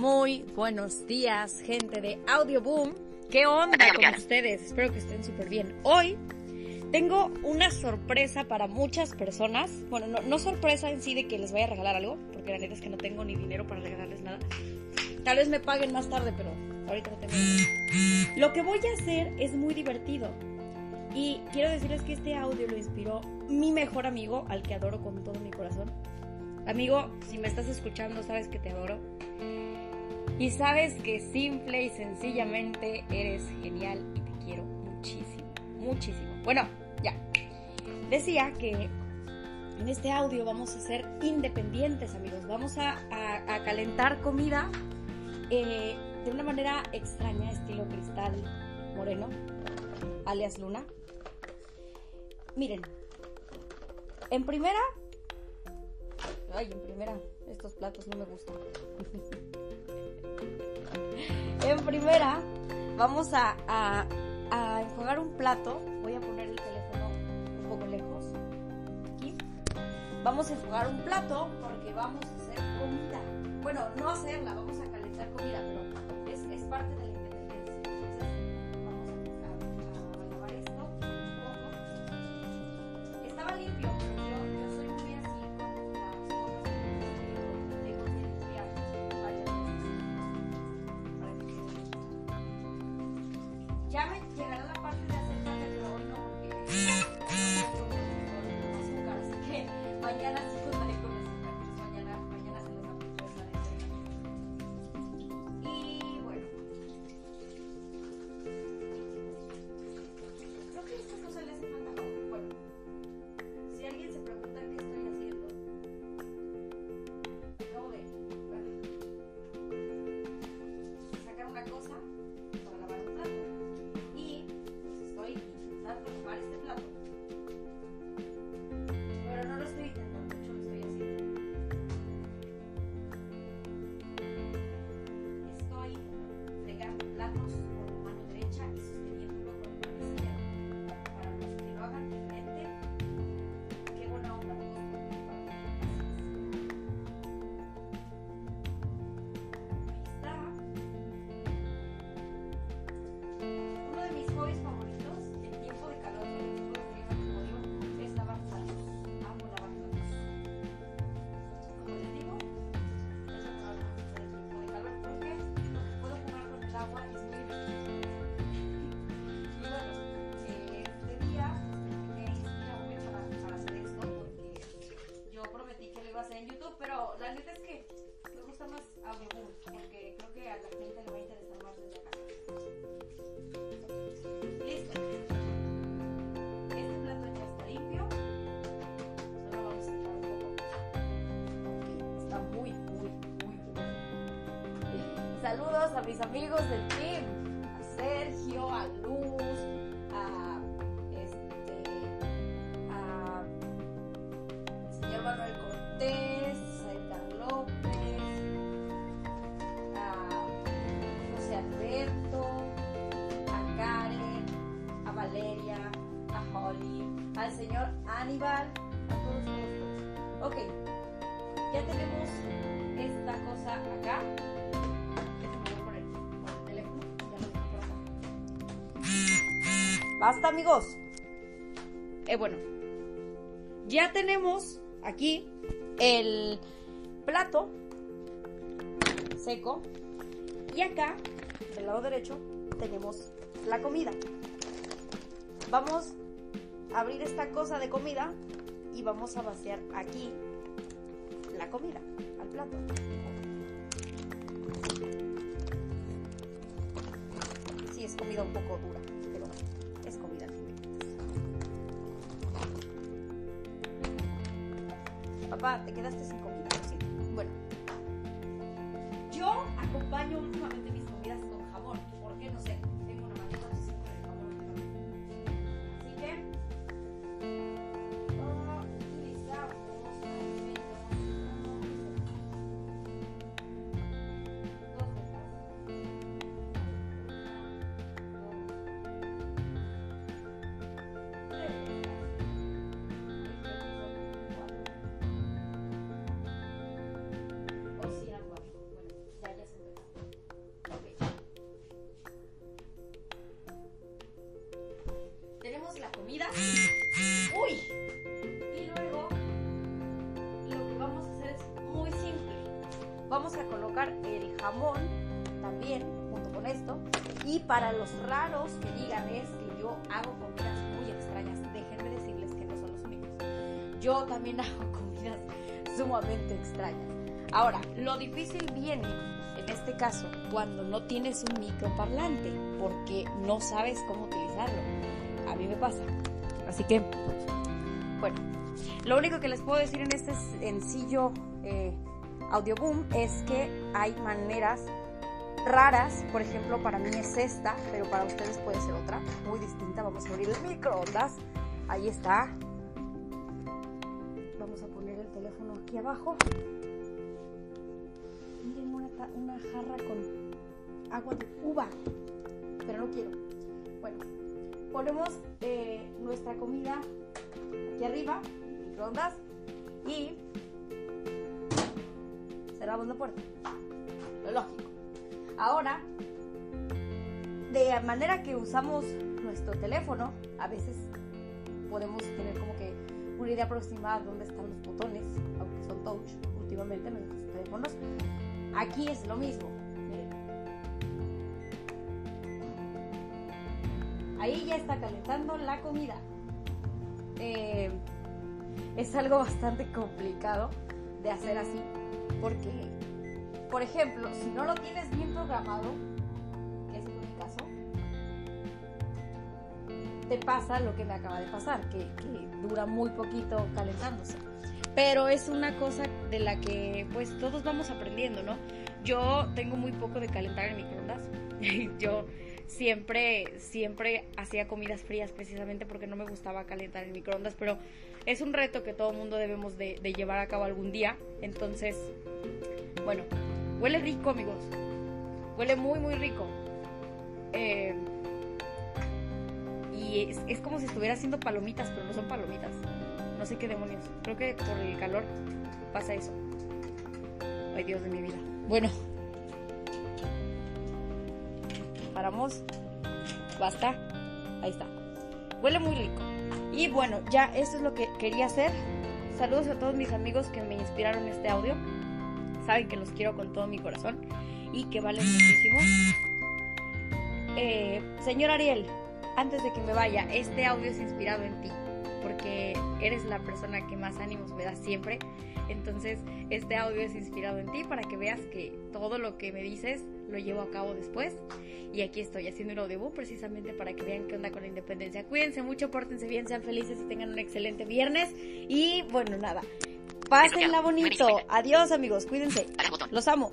Muy buenos días, gente de Audio Boom. ¿Qué onda con ustedes? Espero que estén súper bien. Hoy tengo una sorpresa para muchas personas. Bueno, no, sorpresa en sí de que les vaya a regalar algo, porque la neta es que no tengo ni dinero para regalarles nada. Tal vez me paguen más tarde, pero ahorita no tengo. Lo que voy a hacer es muy divertido. Y quiero decirles que este audio lo inspiró mi mejor amigo, al que adoro con todo mi corazón. Amigo, si me estás escuchando, sabes que te adoro. Y sabes que simple y sencillamente eres genial y te quiero muchísimo, muchísimo. Bueno, ya. Decía que en este audio vamos a ser independientes, amigos. Vamos a, calentar comida eh, de una manera extraña, estilo cristal moreno, alias luna. Miren, en primera Ay, en primera, estos platos no me gustan. en primera, vamos a, a, un plato. Voy a poner el teléfono un poco lejos. Aquí. Vamos a enjuagar un plato porque vamos a hacer comida. Bueno, no hacerla, vamos a calentar comida, pero es, es parte de Saludos a mis amigos del team. A Sergio, a Luz, a este, a señor Manuel Cortés, a Edgar López, a José Alberto, a Karen, a Valeria, a Holly, al señor Aníbal, a todos, todos. Ok, ya tenemos esta cosa acá. Basta amigos. Eh, bueno, ya tenemos aquí el plato seco y acá del lado derecho tenemos la comida. Vamos a abrir esta cosa de comida y vamos a vaciar aquí la comida al plato. Sí, es comida un poco dura, pero es comida Papá, te quedaste sin comida, sí. Bueno, yo acompaño vamos a colocar el jamón también junto con esto. Y para los raros que digan es que yo hago comidas muy extrañas, déjenme decirles que no son los únicos. Yo también hago comidas sumamente extrañas. Ahora, lo difícil viene en este caso cuando no tienes un microparlante porque no sabes cómo utilizarlo. A mí me pasa. Así que, bueno, lo único que les puedo decir en este sencillo eh, audioboom es que hay maneras raras, por ejemplo, para mí es esta, pero para ustedes puede ser otra, muy distinta. Vamos a abrir el microondas. Ahí está. Vamos a poner el teléfono aquí abajo. Miren una, jarra con agua de uva, pero no quiero. Bueno, ponemos eh, nuestra comida aquí arriba, microondas, y cerramos la puerta. Lo lógico. Ahora, de manera que usamos nuestro teléfono, a veces podemos tener como que una idea aproximada de dónde están los botones, aunque son touch últimamente en nuestros teléfonos. Aquí es lo mismo. Ahí ya está calentando la comida. Eh, es algo bastante complicado de hacer así porque por ejemplo, si no lo tienes bien programado, que es mi caso, te pasa lo que me acaba de pasar, que, dura muy poquito calentándose. Pero es una cosa de la que pues todos vamos aprendiendo, ¿no? Yo tengo muy poco de calentar en microondas. Yo siempre, siempre hacía comidas frías precisamente porque no me gustaba calentar en microondas, pero es un reto que todo mundo debemos de, llevar a cabo algún día. Entonces, bueno, Huele rico, amigos. Huele muy, muy rico. Eh, y es, como si estuviera haciendo palomitas, pero no son palomitas. No sé qué demonios. Creo que por el calor pasa eso. Ay, Dios de mi vida. Bueno. Basta. Ahí está. Huele muy rico. Y bueno, ya esto es lo que quería hacer. Saludos a todos mis amigos que me inspiraron este audio saben que los quiero con todo mi corazón y que valen muchísimo. Eh, señor Ariel, antes de que me vaya, este audio es inspirado en ti, porque eres la persona que más ánimos me da siempre. Entonces, este audio es inspirado en ti para que veas que todo lo que me dices lo llevo a cabo después. Y aquí estoy haciendo un audio precisamente para que vean qué onda con la independencia. Cuídense mucho, pórtense bien, sean felices y tengan un excelente viernes. Y bueno, nada, Pásenla bonito. Adiós, amigos. Cuídense. Los amo.